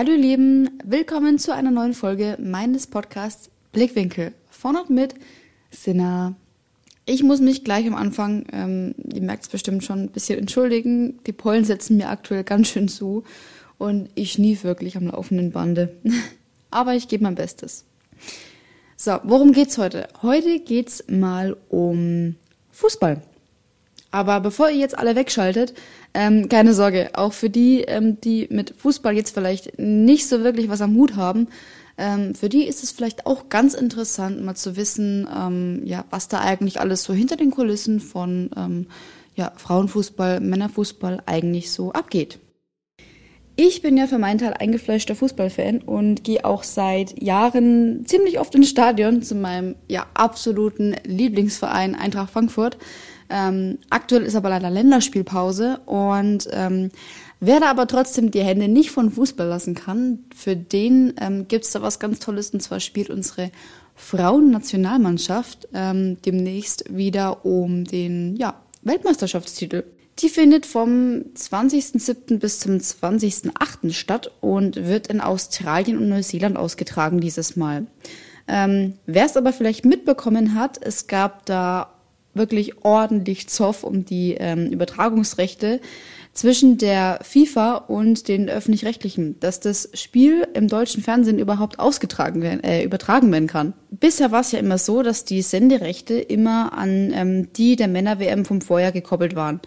Hallo ihr Lieben, willkommen zu einer neuen Folge meines Podcasts Blickwinkel von und mit Sinna. Ich muss mich gleich am Anfang, ähm, ihr merkt es bestimmt schon, ein bisschen entschuldigen. Die Pollen setzen mir aktuell ganz schön zu und ich schnief wirklich am laufenden Bande. Aber ich gebe mein Bestes. So, worum geht's heute? Heute geht's mal um Fußball. Aber bevor ihr jetzt alle wegschaltet, ähm, keine Sorge, auch für die, ähm, die mit Fußball jetzt vielleicht nicht so wirklich was am Hut haben, ähm, für die ist es vielleicht auch ganz interessant, mal zu wissen, ähm, ja, was da eigentlich alles so hinter den Kulissen von ähm, ja, Frauenfußball, Männerfußball eigentlich so abgeht. Ich bin ja für meinen Teil eingefleischter Fußballfan und gehe auch seit Jahren ziemlich oft ins Stadion zu meinem ja absoluten Lieblingsverein Eintracht Frankfurt. Ähm, aktuell ist aber leider Länderspielpause und ähm, wer da aber trotzdem die Hände nicht von Fußball lassen kann, für den ähm, gibt es da was ganz Tolles und zwar spielt unsere Frauennationalmannschaft ähm, demnächst wieder um den ja, Weltmeisterschaftstitel. Die findet vom 20.07. bis zum 20.08. statt und wird in Australien und Neuseeland ausgetragen dieses Mal. Ähm, Wer es aber vielleicht mitbekommen hat, es gab da wirklich ordentlich Zoff um die ähm, Übertragungsrechte zwischen der FIFA und den öffentlich-rechtlichen, dass das Spiel im deutschen Fernsehen überhaupt ausgetragen werden, äh, übertragen werden kann. Bisher war es ja immer so, dass die Senderechte immer an ähm, die der Männer-WM vom Vorjahr gekoppelt waren.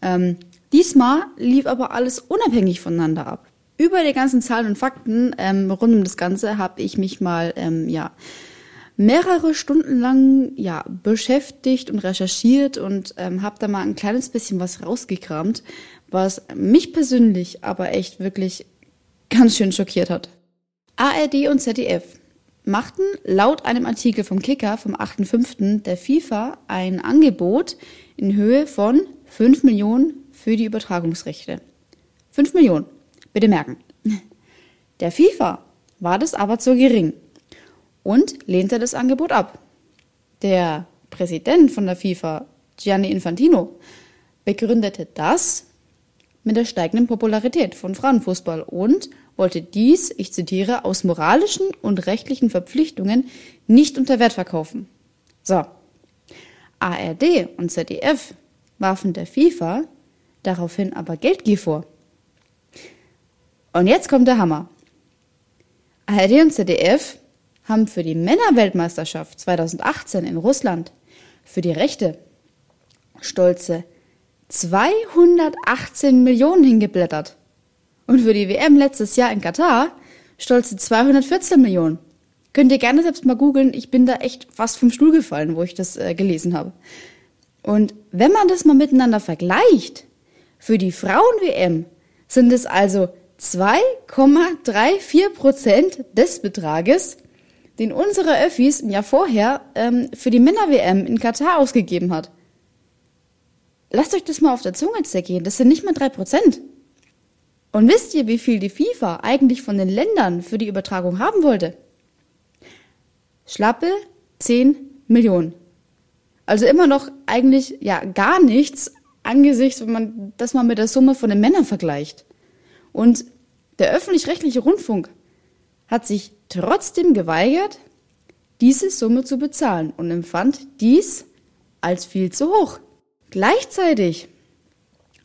Ähm, diesmal lief aber alles unabhängig voneinander ab. Über die ganzen Zahlen und Fakten ähm, rund um das Ganze habe ich mich mal ähm, ja mehrere Stunden lang ja beschäftigt und recherchiert und ähm, habe da mal ein kleines bisschen was rausgekramt, was mich persönlich aber echt wirklich ganz schön schockiert hat. ARD und ZDF machten laut einem Artikel vom Kicker vom 8.5. der FIFA ein Angebot in Höhe von 5 Millionen für die Übertragungsrechte. 5 Millionen, bitte merken. Der FIFA war das aber zu gering und lehnte das Angebot ab. Der Präsident von der FIFA, Gianni Infantino, begründete das mit der steigenden Popularität von Frauenfußball und wollte dies, ich zitiere, aus moralischen und rechtlichen Verpflichtungen nicht unter Wert verkaufen. So. ARD und ZDF warfen der FIFA daraufhin aber Geldgier vor. Und jetzt kommt der Hammer. ARD und ZDF haben für die Männerweltmeisterschaft 2018 in Russland für die Rechte stolze 218 Millionen hingeblättert. Und für die WM letztes Jahr in Katar stolze 214 Millionen. Könnt ihr gerne selbst mal googeln. Ich bin da echt fast vom Stuhl gefallen, wo ich das äh, gelesen habe. Und wenn man das mal miteinander vergleicht, für die Frauen-WM sind es also 2,34 Prozent des Betrages, den unsere Öffis im Jahr vorher ähm, für die Männer-WM in Katar ausgegeben hat. Lasst euch das mal auf der Zunge zergehen, das sind nicht mal drei Prozent. Und wisst ihr, wie viel die FIFA eigentlich von den Ländern für die Übertragung haben wollte? Schlappe 10 Millionen. Also immer noch eigentlich ja gar nichts angesichts, wenn man das mal mit der Summe von den Männern vergleicht. Und der öffentlich-rechtliche Rundfunk hat sich trotzdem geweigert, diese Summe zu bezahlen und empfand dies als viel zu hoch. Gleichzeitig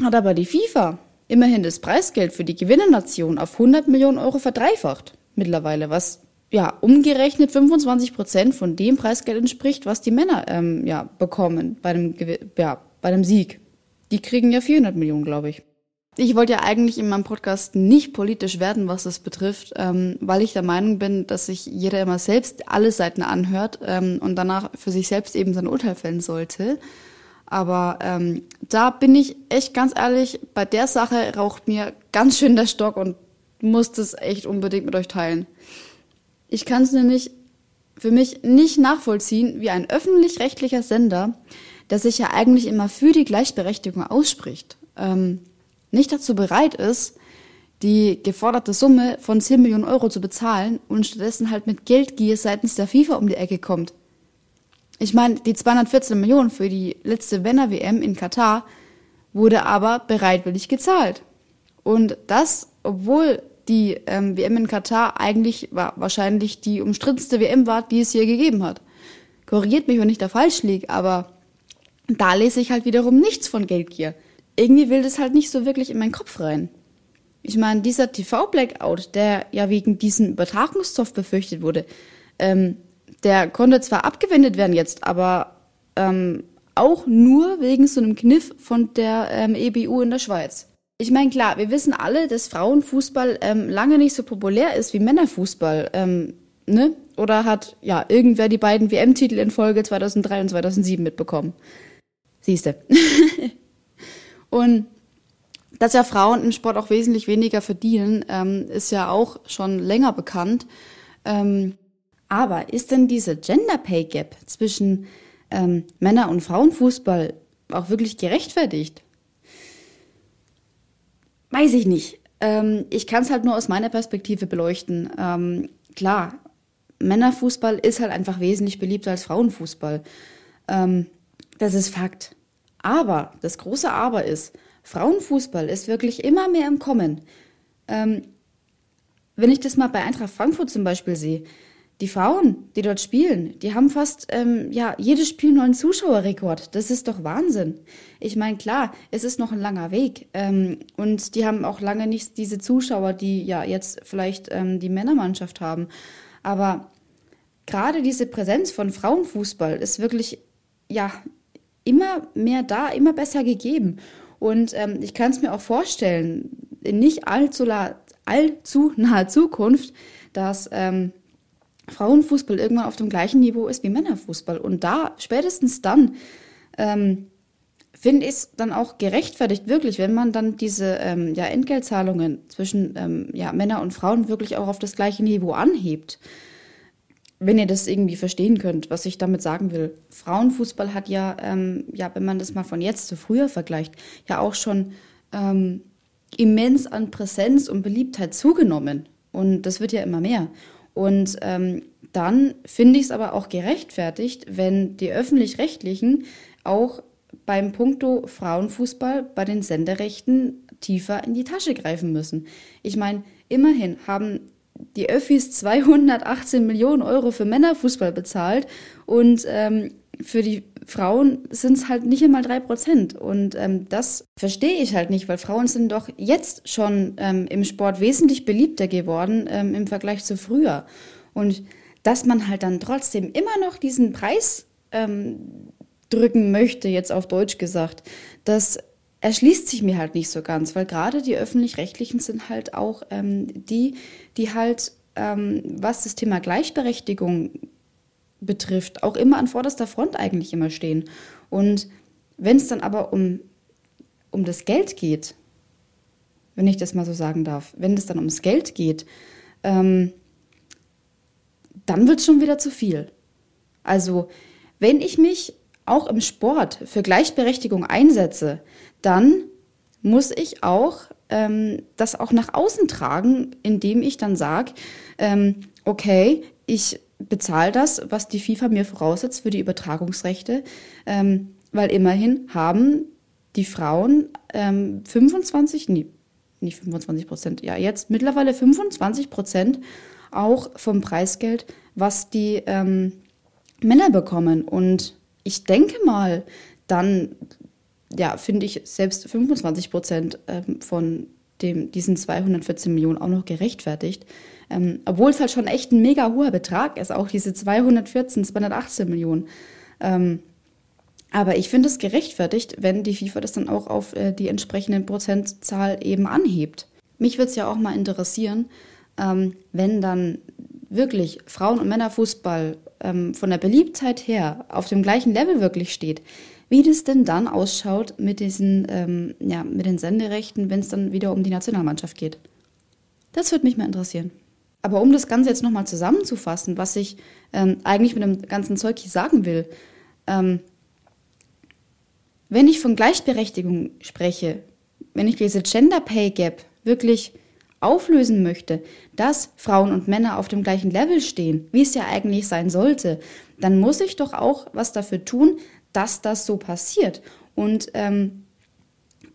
hat aber die FIFA immerhin das Preisgeld für die Gewinnernation auf 100 Millionen Euro verdreifacht mittlerweile, was ja umgerechnet 25 Prozent von dem Preisgeld entspricht, was die Männer ähm, ja bekommen bei dem ja bei dem Sieg. Die kriegen ja 400 Millionen, glaube ich. Ich wollte ja eigentlich in meinem Podcast nicht politisch werden, was das betrifft, ähm, weil ich der Meinung bin, dass sich jeder immer selbst alle Seiten anhört ähm, und danach für sich selbst eben sein Urteil fällen sollte. Aber ähm, da bin ich echt ganz ehrlich, bei der Sache raucht mir ganz schön der Stock und muss das echt unbedingt mit euch teilen. Ich kann es nämlich für mich nicht nachvollziehen, wie ein öffentlich-rechtlicher Sender, der sich ja eigentlich immer für die Gleichberechtigung ausspricht, ähm, nicht dazu bereit ist, die geforderte Summe von 10 Millionen Euro zu bezahlen und stattdessen halt mit Geldgier seitens der FIFA um die Ecke kommt. Ich meine, die 214 Millionen für die letzte Männer-WM in Katar wurde aber bereitwillig gezahlt. Und das, obwohl die ähm, WM in Katar eigentlich war wahrscheinlich die umstrittenste WM war, die es hier gegeben hat. Korrigiert mich, wenn ich da falsch liege, aber da lese ich halt wiederum nichts von Geldgier. Irgendwie will das halt nicht so wirklich in meinen Kopf rein. Ich meine, dieser TV-Blackout, der ja wegen diesem Übertragungszoff befürchtet wurde, ähm, der konnte zwar abgewendet werden jetzt, aber ähm, auch nur wegen so einem Kniff von der ähm, EBU in der Schweiz. Ich meine, klar, wir wissen alle, dass Frauenfußball ähm, lange nicht so populär ist wie Männerfußball. Ähm, ne? Oder hat ja irgendwer die beiden WM-Titel in Folge 2003 und 2007 mitbekommen? Siehste. und dass ja Frauen im Sport auch wesentlich weniger verdienen, ähm, ist ja auch schon länger bekannt. Ähm, aber ist denn diese Gender Pay Gap zwischen ähm, Männer- und Frauenfußball auch wirklich gerechtfertigt? Weiß ich nicht. Ähm, ich kann es halt nur aus meiner Perspektive beleuchten. Ähm, klar, Männerfußball ist halt einfach wesentlich beliebter als Frauenfußball. Ähm, das ist Fakt. Aber, das große Aber ist, Frauenfußball ist wirklich immer mehr im Kommen. Ähm, wenn ich das mal bei Eintracht Frankfurt zum Beispiel sehe, die Frauen, die dort spielen, die haben fast ähm, ja jedes Spiel einen neuen Zuschauerrekord. Das ist doch Wahnsinn. Ich meine, klar, es ist noch ein langer Weg ähm, und die haben auch lange nicht diese Zuschauer, die ja jetzt vielleicht ähm, die Männermannschaft haben. Aber gerade diese Präsenz von Frauenfußball ist wirklich ja immer mehr da, immer besser gegeben. Und ähm, ich kann es mir auch vorstellen, in nicht allzu, allzu naher Zukunft, dass ähm, Frauenfußball irgendwann auf dem gleichen Niveau ist wie Männerfußball. Und da, spätestens dann, ähm, finde ich es dann auch gerechtfertigt, wirklich, wenn man dann diese ähm, ja, Entgeltzahlungen zwischen ähm, ja, Männer und Frauen wirklich auch auf das gleiche Niveau anhebt. Wenn ihr das irgendwie verstehen könnt, was ich damit sagen will. Frauenfußball hat ja, ähm, ja, wenn man das mal von jetzt zu früher vergleicht, ja auch schon ähm, immens an Präsenz und Beliebtheit zugenommen. Und das wird ja immer mehr. Und ähm, dann finde ich es aber auch gerechtfertigt, wenn die öffentlich-rechtlichen auch beim Punkto Frauenfußball bei den Senderechten tiefer in die Tasche greifen müssen. Ich meine, immerhin haben die Öffis 218 Millionen Euro für Männerfußball bezahlt und ähm, für die Frauen sind es halt nicht einmal drei Prozent. Und ähm, das verstehe ich halt nicht, weil Frauen sind doch jetzt schon ähm, im Sport wesentlich beliebter geworden ähm, im Vergleich zu früher. Und dass man halt dann trotzdem immer noch diesen Preis ähm, drücken möchte, jetzt auf Deutsch gesagt, das erschließt sich mir halt nicht so ganz, weil gerade die öffentlich-rechtlichen sind halt auch ähm, die, die halt, ähm, was das Thema Gleichberechtigung betrifft, auch immer an vorderster Front eigentlich immer stehen. Und wenn es dann aber um, um das Geld geht, wenn ich das mal so sagen darf, wenn es dann ums Geld geht, ähm, dann wird es schon wieder zu viel. Also, wenn ich mich auch im Sport für Gleichberechtigung einsetze, dann muss ich auch ähm, das auch nach außen tragen, indem ich dann sage, ähm, okay, ich bezahle das, was die FIFA mir voraussetzt für die Übertragungsrechte, ähm, weil immerhin haben die Frauen ähm, 25, nee, nicht 25 Prozent, ja jetzt mittlerweile 25 Prozent auch vom Preisgeld, was die ähm, Männer bekommen. Und ich denke mal, dann, ja, finde ich selbst 25 Prozent ähm, von dem, diesen 214 Millionen auch noch gerechtfertigt. Ähm, obwohl es halt schon echt ein mega hoher Betrag ist, auch diese 214, 218 Millionen. Ähm, aber ich finde es gerechtfertigt, wenn die FIFA das dann auch auf äh, die entsprechenden Prozentzahl eben anhebt. Mich würde es ja auch mal interessieren, ähm, wenn dann wirklich Frauen- und Männerfußball ähm, von der Beliebtheit her auf dem gleichen Level wirklich steht, wie das denn dann ausschaut mit diesen, ähm, ja, mit den Senderechten, wenn es dann wieder um die Nationalmannschaft geht. Das würde mich mal interessieren. Aber um das Ganze jetzt nochmal zusammenzufassen, was ich ähm, eigentlich mit dem ganzen Zeug hier sagen will, ähm, wenn ich von Gleichberechtigung spreche, wenn ich diese Gender Pay Gap wirklich auflösen möchte, dass Frauen und Männer auf dem gleichen Level stehen, wie es ja eigentlich sein sollte, dann muss ich doch auch was dafür tun, dass das so passiert. Und ähm,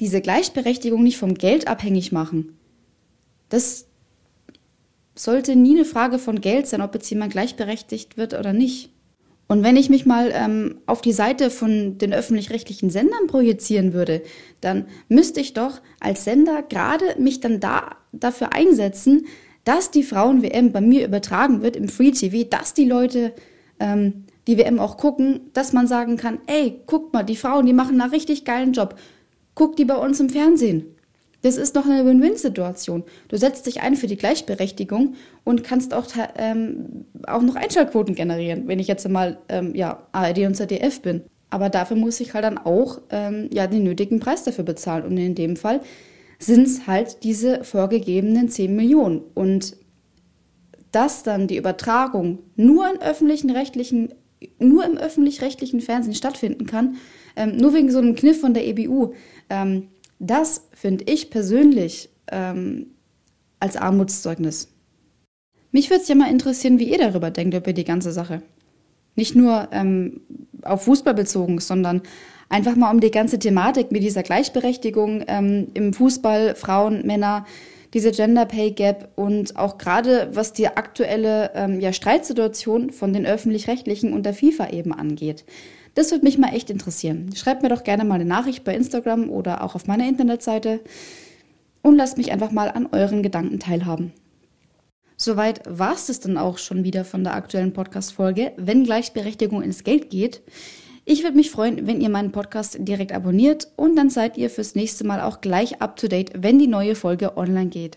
diese Gleichberechtigung nicht vom Geld abhängig machen. Das sollte nie eine Frage von Geld sein, ob jetzt jemand gleichberechtigt wird oder nicht. Und wenn ich mich mal ähm, auf die Seite von den öffentlich-rechtlichen Sendern projizieren würde, dann müsste ich doch als Sender gerade mich dann da dafür einsetzen, dass die Frauen-WM bei mir übertragen wird im Free TV, dass die Leute ähm, die WM auch gucken, dass man sagen kann, ey, guck mal, die Frauen, die machen einen richtig geilen Job. Guck die bei uns im Fernsehen. Das ist doch eine Win-Win-Situation. Du setzt dich ein für die Gleichberechtigung und kannst auch, ähm, auch noch Einschaltquoten generieren, wenn ich jetzt mal ähm, ja, ARD und ZDF bin. Aber dafür muss ich halt dann auch ähm, ja, den nötigen Preis dafür bezahlen. Und in dem Fall sind es halt diese vorgegebenen 10 Millionen. Und dass dann die Übertragung nur in öffentlichen rechtlichen nur im öffentlich-rechtlichen Fernsehen stattfinden kann, ähm, nur wegen so einem Kniff von der EBU, ähm, das finde ich persönlich ähm, als Armutszeugnis. Mich würde es ja mal interessieren, wie ihr darüber denkt, über die ganze Sache. Nicht nur ähm, auf Fußball bezogen, sondern einfach mal um die ganze Thematik mit dieser Gleichberechtigung ähm, im Fußball, Frauen, Männer, diese Gender Pay Gap und auch gerade was die aktuelle ähm, ja, Streitsituation von den öffentlich-rechtlichen und der FIFA eben angeht. Das würde mich mal echt interessieren. Schreibt mir doch gerne mal eine Nachricht bei Instagram oder auch auf meiner Internetseite und lasst mich einfach mal an euren Gedanken teilhaben. Soweit war es das dann auch schon wieder von der aktuellen Podcast-Folge, wenn Gleichberechtigung ins Geld geht. Ich würde mich freuen, wenn ihr meinen Podcast direkt abonniert und dann seid ihr fürs nächste Mal auch gleich up to date, wenn die neue Folge online geht.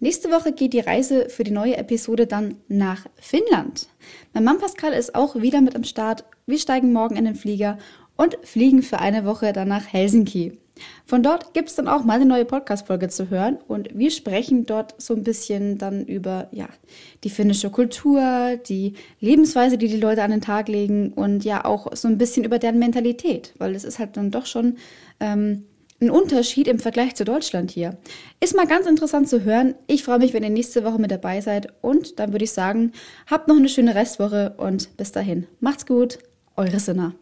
Nächste Woche geht die Reise für die neue Episode dann nach Finnland. Mein Mann Pascal ist auch wieder mit am Start. Wir steigen morgen in den Flieger und fliegen für eine Woche dann nach Helsinki. Von dort gibt es dann auch mal eine neue Podcast-Folge zu hören und wir sprechen dort so ein bisschen dann über ja, die finnische Kultur, die Lebensweise, die die Leute an den Tag legen und ja auch so ein bisschen über deren Mentalität, weil es ist halt dann doch schon ähm, ein Unterschied im Vergleich zu Deutschland hier. Ist mal ganz interessant zu hören. Ich freue mich, wenn ihr nächste Woche mit dabei seid. Und dann würde ich sagen, habt noch eine schöne Restwoche und bis dahin. Macht's gut, eure Sinner.